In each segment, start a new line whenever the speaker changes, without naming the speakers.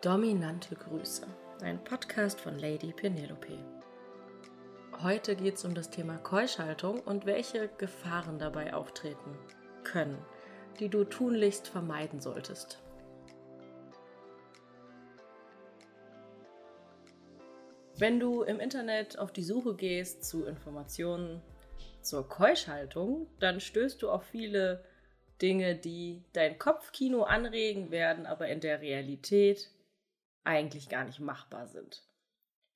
Dominante Grüße, ein Podcast von Lady Penelope. Heute geht es um das Thema Keuschhaltung und welche Gefahren dabei auftreten können, die du tunlichst vermeiden solltest. Wenn du im Internet auf die Suche gehst zu Informationen zur Keuschhaltung, dann stößt du auf viele Dinge, die dein Kopfkino anregen werden, aber in der Realität eigentlich gar nicht machbar sind.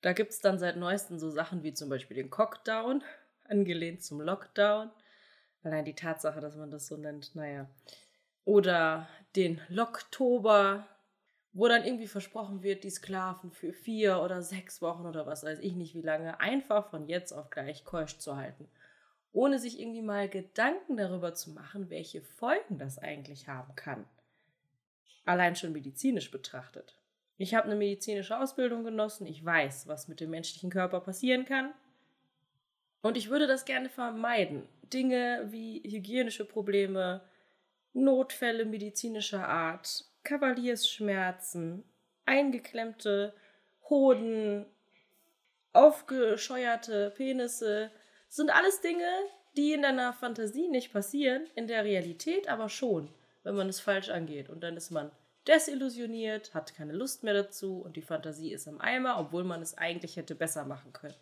Da gibt es dann seit neuestem so Sachen wie zum Beispiel den Cockdown, angelehnt zum Lockdown. Allein die Tatsache, dass man das so nennt, naja. Oder den Locktober, wo dann irgendwie versprochen wird, die Sklaven für vier oder sechs Wochen oder was weiß ich nicht wie lange einfach von jetzt auf gleich keusch zu halten ohne sich irgendwie mal Gedanken darüber zu machen, welche Folgen das eigentlich haben kann. Allein schon medizinisch betrachtet. Ich habe eine medizinische Ausbildung genossen, ich weiß, was mit dem menschlichen Körper passieren kann. Und ich würde das gerne vermeiden. Dinge wie hygienische Probleme, Notfälle medizinischer Art, Kavaliersschmerzen, eingeklemmte Hoden, aufgescheuerte Penisse, sind alles Dinge, die in deiner Fantasie nicht passieren, in der Realität aber schon, wenn man es falsch angeht. Und dann ist man desillusioniert, hat keine Lust mehr dazu und die Fantasie ist im Eimer, obwohl man es eigentlich hätte besser machen können.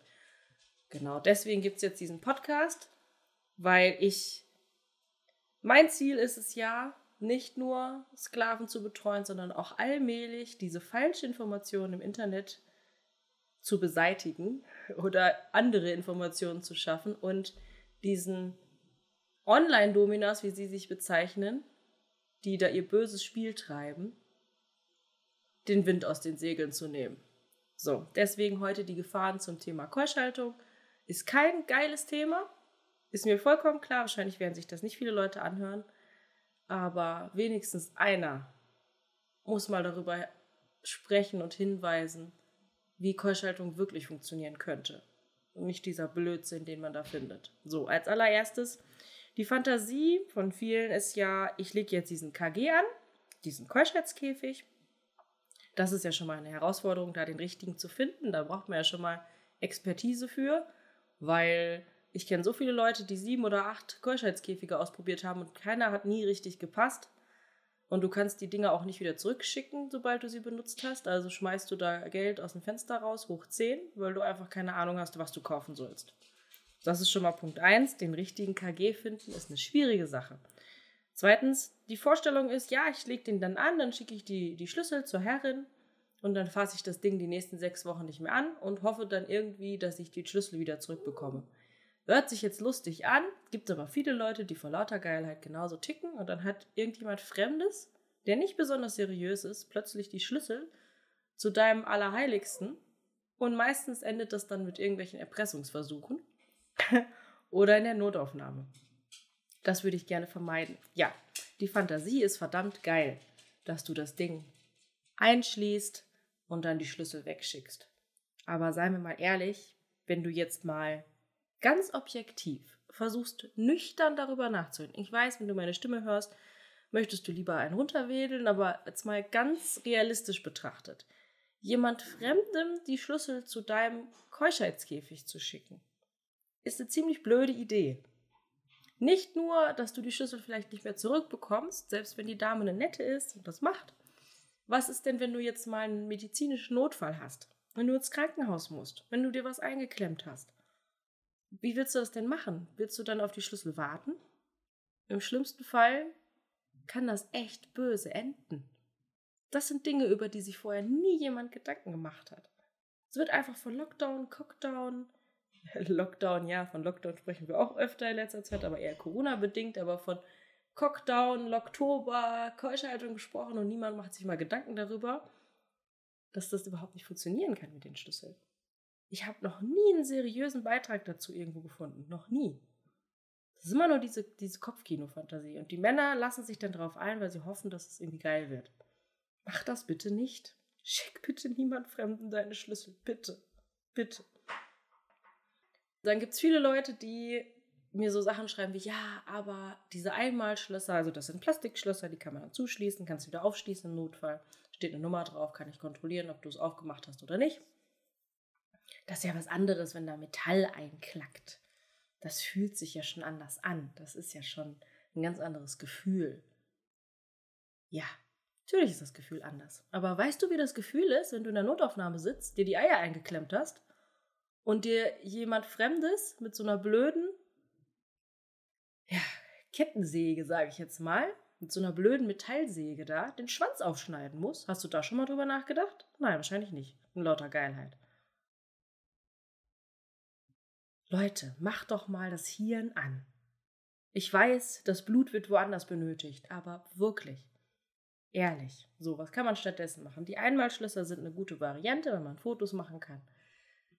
Genau, deswegen gibt es jetzt diesen Podcast, weil ich, mein Ziel ist es ja, nicht nur Sklaven zu betreuen, sondern auch allmählich diese falsche Information im Internet zu beseitigen oder andere Informationen zu schaffen und diesen Online-Dominas, wie sie sich bezeichnen, die da ihr böses Spiel treiben, den Wind aus den Segeln zu nehmen. So, deswegen heute die Gefahren zum Thema Keuschhaltung. Ist kein geiles Thema, ist mir vollkommen klar. Wahrscheinlich werden sich das nicht viele Leute anhören, aber wenigstens einer muss mal darüber sprechen und hinweisen, wie Keuschhaltung wirklich funktionieren könnte. Und nicht dieser Blödsinn, den man da findet. So, als allererstes, die Fantasie von vielen ist ja, ich lege jetzt diesen KG an, diesen Keuschheitskäfig. Das ist ja schon mal eine Herausforderung, da den richtigen zu finden. Da braucht man ja schon mal Expertise für, weil ich kenne so viele Leute, die sieben oder acht Keuschheitskäfige ausprobiert haben und keiner hat nie richtig gepasst. Und du kannst die Dinger auch nicht wieder zurückschicken, sobald du sie benutzt hast. Also schmeißt du da Geld aus dem Fenster raus, hoch 10, weil du einfach keine Ahnung hast, was du kaufen sollst. Das ist schon mal Punkt 1. Den richtigen KG finden ist eine schwierige Sache. Zweitens, die Vorstellung ist, ja, ich lege den dann an, dann schicke ich die, die Schlüssel zur Herrin und dann fasse ich das Ding die nächsten sechs Wochen nicht mehr an und hoffe dann irgendwie, dass ich die Schlüssel wieder zurückbekomme. Hört sich jetzt lustig an, gibt aber viele Leute, die vor lauter Geilheit genauso ticken und dann hat irgendjemand Fremdes, der nicht besonders seriös ist, plötzlich die Schlüssel zu deinem Allerheiligsten und meistens endet das dann mit irgendwelchen Erpressungsversuchen oder in der Notaufnahme. Das würde ich gerne vermeiden. Ja, die Fantasie ist verdammt geil, dass du das Ding einschließt und dann die Schlüssel wegschickst. Aber seien wir mal ehrlich, wenn du jetzt mal ganz objektiv versuchst, nüchtern darüber nachzudenken. Ich weiß, wenn du meine Stimme hörst, möchtest du lieber einen runterwedeln, aber jetzt mal ganz realistisch betrachtet. Jemand Fremdem die Schlüssel zu deinem Keuschheitskäfig zu schicken, ist eine ziemlich blöde Idee. Nicht nur, dass du die Schlüssel vielleicht nicht mehr zurückbekommst, selbst wenn die Dame eine nette ist und das macht. Was ist denn, wenn du jetzt mal einen medizinischen Notfall hast? Wenn du ins Krankenhaus musst? Wenn du dir was eingeklemmt hast? Wie willst du das denn machen? Willst du dann auf die Schlüssel warten? Im schlimmsten Fall kann das echt böse enden. Das sind Dinge, über die sich vorher nie jemand Gedanken gemacht hat. Es wird einfach von Lockdown, Cockdown, Lockdown, ja, von Lockdown sprechen wir auch öfter in letzter Zeit, aber eher Corona-bedingt, aber von Cockdown, Locktober, Keuschhaltung gesprochen und niemand macht sich mal Gedanken darüber, dass das überhaupt nicht funktionieren kann mit den Schlüsseln. Ich habe noch nie einen seriösen Beitrag dazu irgendwo gefunden. Noch nie. Das ist immer nur diese, diese Kopfkino-Fantasie. Und die Männer lassen sich dann darauf ein, weil sie hoffen, dass es irgendwie geil wird. Mach das bitte nicht. Schick bitte niemand Fremden deine Schlüssel. Bitte. Bitte. Dann gibt es viele Leute, die mir so Sachen schreiben wie, ja, aber diese Einmalschlösser, also das sind Plastikschlösser, die kann man dann zuschließen, kannst du wieder aufschließen im Notfall steht eine Nummer drauf, kann ich kontrollieren, ob du es aufgemacht hast oder nicht. Das ist ja was anderes, wenn da Metall einklackt. Das fühlt sich ja schon anders an. Das ist ja schon ein ganz anderes Gefühl. Ja, natürlich ist das Gefühl anders. Aber weißt du, wie das Gefühl ist, wenn du in der Notaufnahme sitzt, dir die Eier eingeklemmt hast und dir jemand Fremdes mit so einer blöden, ja, Kettensäge, sage ich jetzt mal, mit so einer blöden Metallsäge da, den Schwanz aufschneiden muss? Hast du da schon mal drüber nachgedacht? Nein, wahrscheinlich nicht. In lauter Geilheit. Leute, macht doch mal das Hirn an. Ich weiß, das Blut wird woanders benötigt, aber wirklich. Ehrlich. So, was kann man stattdessen machen? Die Einmalschlösser sind eine gute Variante, wenn man Fotos machen kann.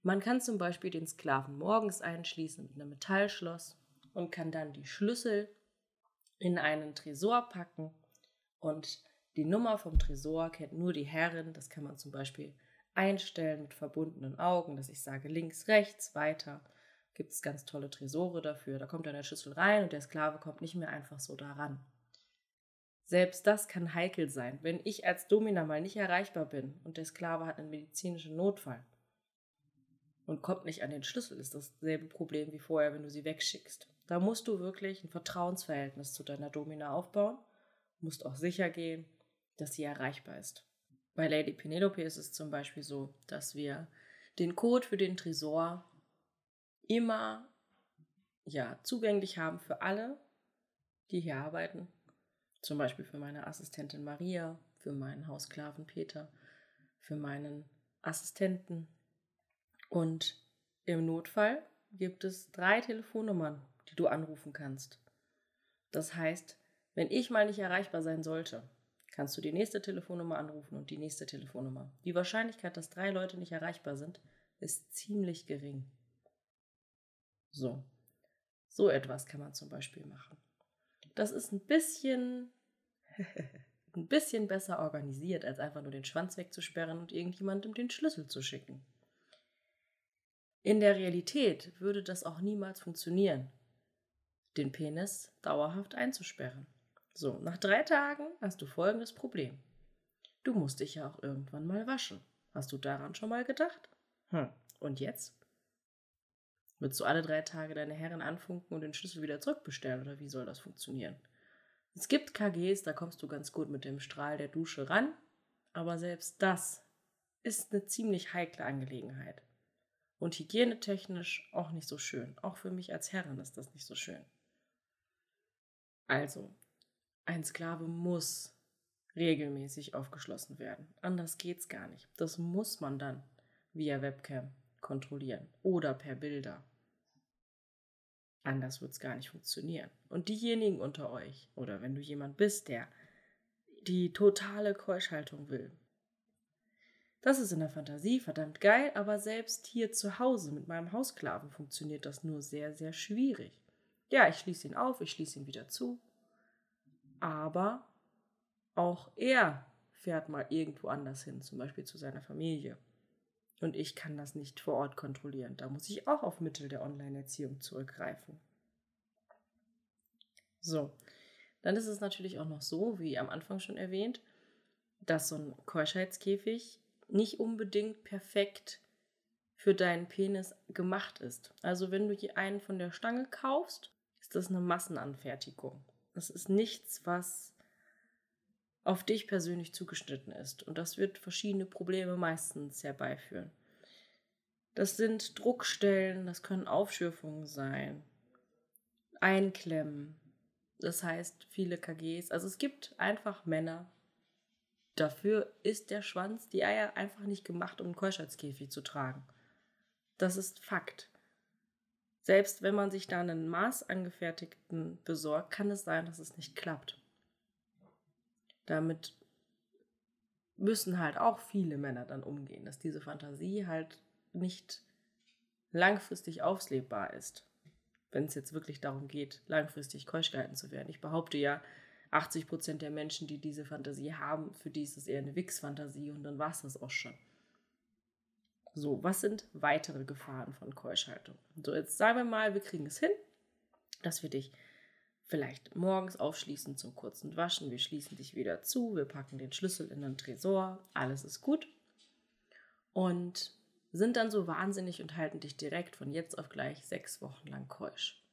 Man kann zum Beispiel den Sklaven morgens einschließen mit einem Metallschloss und kann dann die Schlüssel in einen Tresor packen und die Nummer vom Tresor kennt nur die Herrin. Das kann man zum Beispiel einstellen mit verbundenen Augen, dass ich sage links, rechts, weiter. Gibt es ganz tolle Tresore dafür. Da kommt dann der Schlüssel rein und der Sklave kommt nicht mehr einfach so daran. Selbst das kann heikel sein, wenn ich als Domina mal nicht erreichbar bin und der Sklave hat einen medizinischen Notfall und kommt nicht an den Schlüssel, ist dasselbe Problem wie vorher, wenn du sie wegschickst. Da musst du wirklich ein Vertrauensverhältnis zu deiner Domina aufbauen, musst auch sicher gehen, dass sie erreichbar ist. Bei Lady Penelope ist es zum Beispiel so, dass wir den Code für den Tresor immer ja, zugänglich haben für alle, die hier arbeiten. Zum Beispiel für meine Assistentin Maria, für meinen Haussklaven Peter, für meinen Assistenten. Und im Notfall gibt es drei Telefonnummern, die du anrufen kannst. Das heißt, wenn ich mal nicht erreichbar sein sollte, kannst du die nächste Telefonnummer anrufen und die nächste Telefonnummer. Die Wahrscheinlichkeit, dass drei Leute nicht erreichbar sind, ist ziemlich gering. So. So etwas kann man zum Beispiel machen. Das ist ein bisschen, ein bisschen besser organisiert, als einfach nur den Schwanz wegzusperren und irgendjemandem den Schlüssel zu schicken. In der Realität würde das auch niemals funktionieren, den Penis dauerhaft einzusperren. So, nach drei Tagen hast du folgendes Problem. Du musst dich ja auch irgendwann mal waschen. Hast du daran schon mal gedacht? Hm, und jetzt? Willst du alle drei Tage deine Herren anfunken und den Schlüssel wieder zurückbestellen oder wie soll das funktionieren? Es gibt KGs, da kommst du ganz gut mit dem Strahl der Dusche ran, aber selbst das ist eine ziemlich heikle Angelegenheit. Und hygienetechnisch auch nicht so schön. Auch für mich als Herrin ist das nicht so schön. Also, ein Sklave muss regelmäßig aufgeschlossen werden. Anders geht's gar nicht. Das muss man dann via Webcam kontrollieren oder per Bilder. Anders wird es gar nicht funktionieren. Und diejenigen unter euch, oder wenn du jemand bist, der die totale Keuschhaltung will, das ist in der Fantasie verdammt geil, aber selbst hier zu Hause mit meinem Hausklaven funktioniert das nur sehr, sehr schwierig. Ja, ich schließe ihn auf, ich schließe ihn wieder zu. Aber auch er fährt mal irgendwo anders hin, zum Beispiel zu seiner Familie. Und ich kann das nicht vor Ort kontrollieren. Da muss ich auch auf Mittel der Online-Erziehung zurückgreifen. So, dann ist es natürlich auch noch so, wie am Anfang schon erwähnt, dass so ein Keuschheitskäfig nicht unbedingt perfekt für deinen Penis gemacht ist. Also wenn du einen von der Stange kaufst, ist das eine Massenanfertigung. Das ist nichts, was auf dich persönlich zugeschnitten ist. Und das wird verschiedene Probleme meistens herbeiführen. Das sind Druckstellen, das können Aufschürfungen sein, Einklemmen. Das heißt, viele KGs. Also es gibt einfach Männer. Dafür ist der Schwanz, die Eier einfach nicht gemacht, um einen Keuschheitskäfig zu tragen. Das ist Fakt. Selbst wenn man sich da einen maßangefertigten besorgt, kann es sein, dass es nicht klappt. Damit müssen halt auch viele Männer dann umgehen, dass diese Fantasie halt nicht langfristig auslebbar ist. Wenn es jetzt wirklich darum geht, langfristig keusch gehalten zu werden. Ich behaupte ja, 80 Prozent der Menschen, die diese Fantasie haben, für die ist es eher eine Wix-Fantasie und dann war es das auch schon. So, was sind weitere Gefahren von Keuschhaltung? So, jetzt sagen wir mal, wir kriegen es hin, dass wir dich vielleicht morgens aufschließen zum kurzen Waschen. Wir schließen dich wieder zu, wir packen den Schlüssel in den Tresor, alles ist gut. Und sind dann so wahnsinnig und halten dich direkt von jetzt auf gleich sechs Wochen lang keusch.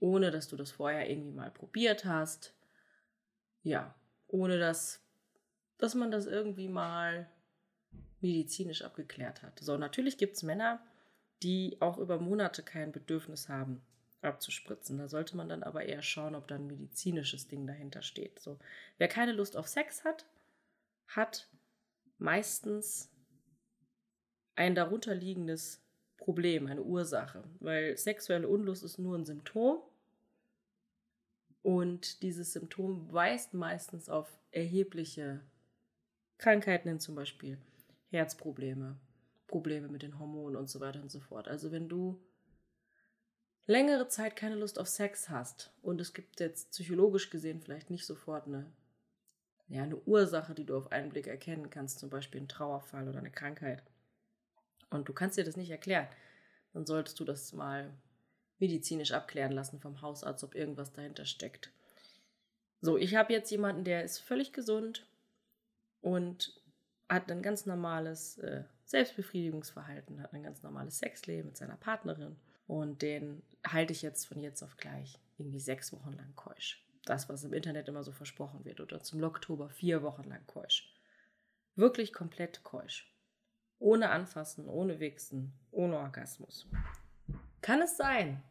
Ohne dass du das vorher irgendwie mal probiert hast. Ja, ohne dass, dass man das irgendwie mal medizinisch abgeklärt hat. So, natürlich gibt es Männer, die auch über Monate kein Bedürfnis haben, abzuspritzen. Da sollte man dann aber eher schauen, ob da ein medizinisches Ding dahinter steht. So, wer keine Lust auf Sex hat, hat meistens ein darunterliegendes Problem, eine Ursache, weil sexuelle Unlust ist nur ein Symptom und dieses Symptom weist meistens auf erhebliche Krankheiten hin, zum Beispiel Herzprobleme, Probleme mit den Hormonen und so weiter und so fort. Also wenn du längere Zeit keine Lust auf Sex hast und es gibt jetzt psychologisch gesehen vielleicht nicht sofort eine, ja, eine Ursache, die du auf einen Blick erkennen kannst, zum Beispiel ein Trauerfall oder eine Krankheit, und du kannst dir das nicht erklären, dann solltest du das mal medizinisch abklären lassen vom Hausarzt, ob irgendwas dahinter steckt. So, ich habe jetzt jemanden, der ist völlig gesund und hat ein ganz normales äh, Selbstbefriedigungsverhalten, hat ein ganz normales Sexleben mit seiner Partnerin und den halte ich jetzt von jetzt auf gleich irgendwie sechs Wochen lang keusch. Das, was im Internet immer so versprochen wird. Oder zum Oktober vier Wochen lang keusch. Wirklich komplett keusch. Ohne Anfassen, ohne Wichsen, ohne Orgasmus. Kann es sein,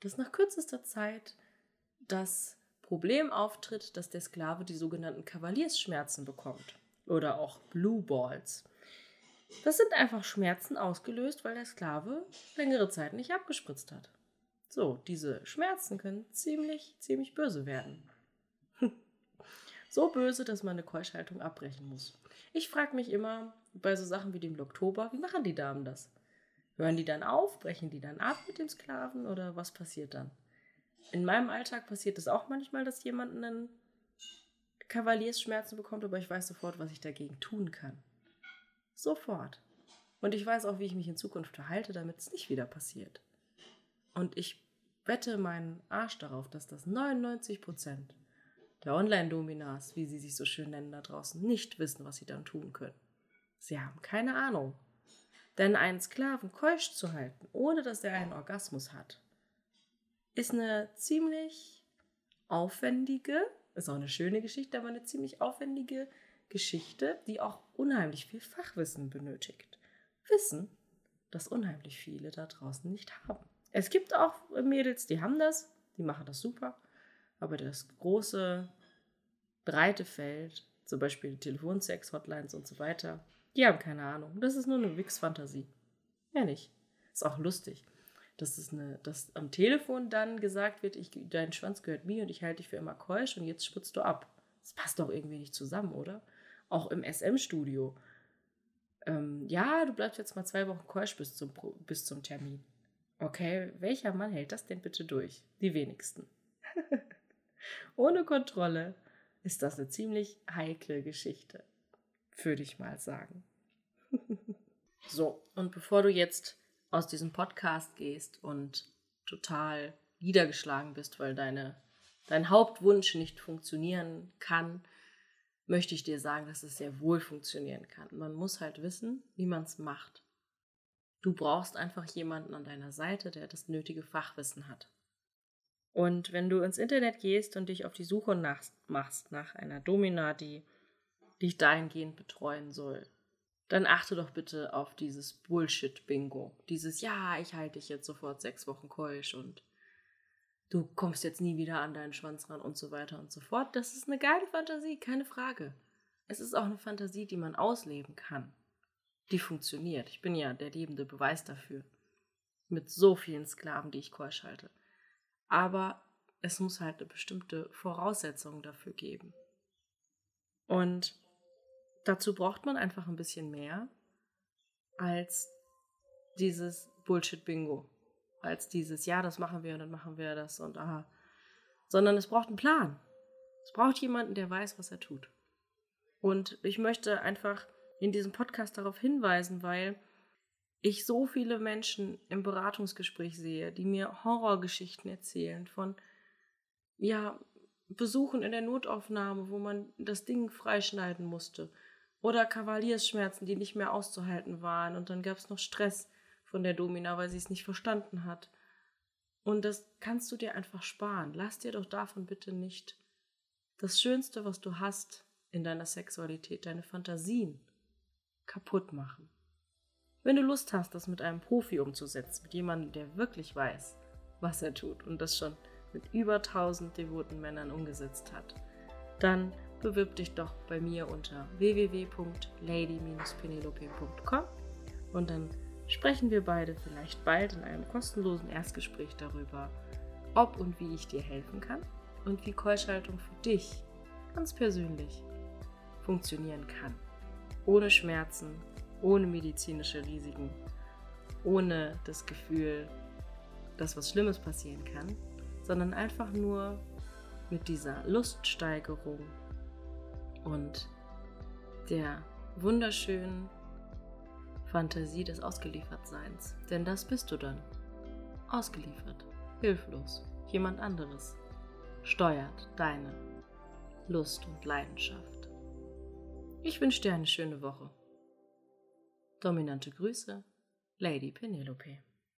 dass nach kürzester Zeit das Problem auftritt, dass der Sklave die sogenannten Kavaliersschmerzen bekommt oder auch Blue Balls. Das sind einfach Schmerzen ausgelöst, weil der Sklave längere Zeit nicht abgespritzt hat. So, diese Schmerzen können ziemlich, ziemlich böse werden. so böse, dass man eine Keuschhaltung abbrechen muss. Ich frage mich immer bei so Sachen wie dem Oktober, wie machen die Damen das? Hören die dann auf, brechen die dann ab mit dem Sklaven oder was passiert dann? In meinem Alltag passiert es auch manchmal, dass jemand einen Kavaliersschmerzen bekommt, aber ich weiß sofort, was ich dagegen tun kann. Sofort. Und ich weiß auch, wie ich mich in Zukunft verhalte, damit es nicht wieder passiert. Und ich wette meinen Arsch darauf, dass das 99 Prozent der Online-Dominas, wie sie sich so schön nennen da draußen, nicht wissen, was sie dann tun können. Sie haben keine Ahnung. Denn einen Sklaven keusch zu halten, ohne dass er einen Orgasmus hat, ist eine ziemlich aufwendige, ist auch eine schöne Geschichte, aber eine ziemlich aufwendige Geschichte, die auch unheimlich viel Fachwissen benötigt. Wissen, das unheimlich viele da draußen nicht haben. Es gibt auch Mädels, die haben das, die machen das super, aber das große breite Feld, zum Beispiel Telefonsex, Hotlines und so weiter, die haben keine Ahnung. Das ist nur eine Wix-Fantasie. Mehr nicht. Ist auch lustig. Dass, es eine, dass am Telefon dann gesagt wird, ich, dein Schwanz gehört mir und ich halte dich für immer keusch und jetzt spritzt du ab. Das passt doch irgendwie nicht zusammen, oder? Auch im SM-Studio. Ähm, ja, du bleibst jetzt mal zwei Wochen keusch bis zum, bis zum Termin. Okay, welcher Mann hält das denn bitte durch? Die wenigsten. Ohne Kontrolle ist das eine ziemlich heikle Geschichte, würde ich mal sagen. so, und bevor du jetzt aus diesem Podcast gehst und total niedergeschlagen bist, weil deine, dein Hauptwunsch nicht funktionieren kann, möchte ich dir sagen, dass es sehr wohl funktionieren kann. Man muss halt wissen, wie man es macht. Du brauchst einfach jemanden an deiner Seite, der das nötige Fachwissen hat. Und wenn du ins Internet gehst und dich auf die Suche nach, machst nach einer Domina, die dich dahingehend betreuen soll, dann achte doch bitte auf dieses Bullshit-Bingo. Dieses, ja, ich halte dich jetzt sofort sechs Wochen keusch und du kommst jetzt nie wieder an deinen Schwanz ran und so weiter und so fort. Das ist eine geile Fantasie, keine Frage. Es ist auch eine Fantasie, die man ausleben kann. Die funktioniert. Ich bin ja der lebende Beweis dafür. Mit so vielen Sklaven, die ich keusch halte aber es muss halt eine bestimmte Voraussetzung dafür geben. Und dazu braucht man einfach ein bisschen mehr als dieses Bullshit-Bingo. Als dieses, ja, das machen wir und dann machen wir das und aha. Sondern es braucht einen Plan. Es braucht jemanden, der weiß, was er tut. Und ich möchte einfach in diesem Podcast darauf hinweisen, weil ich so viele Menschen im Beratungsgespräch sehe, die mir Horrorgeschichten erzählen von ja, Besuchen in der Notaufnahme, wo man das Ding freischneiden musste. Oder Kavaliersschmerzen, die nicht mehr auszuhalten waren. Und dann gab es noch Stress von der Domina, weil sie es nicht verstanden hat. Und das kannst du dir einfach sparen. Lass dir doch davon bitte nicht das Schönste, was du hast in deiner Sexualität, deine Fantasien, kaputt machen. Wenn du Lust hast, das mit einem Profi umzusetzen, mit jemandem, der wirklich weiß, was er tut und das schon mit über 1000 devoten Männern umgesetzt hat, dann bewirb dich doch bei mir unter www.lady-penelope.com und dann sprechen wir beide vielleicht bald in einem kostenlosen Erstgespräch darüber, ob und wie ich dir helfen kann und wie Keuschaltung für dich ganz persönlich funktionieren kann. Ohne Schmerzen, ohne medizinische Risiken, ohne das Gefühl, dass was Schlimmes passieren kann, sondern einfach nur mit dieser Luststeigerung und der wunderschönen Fantasie des Ausgeliefertseins. Denn das bist du dann. Ausgeliefert, hilflos, jemand anderes steuert deine Lust und Leidenschaft. Ich wünsche dir eine schöne Woche. Dominante Grüße, Lady Penelope.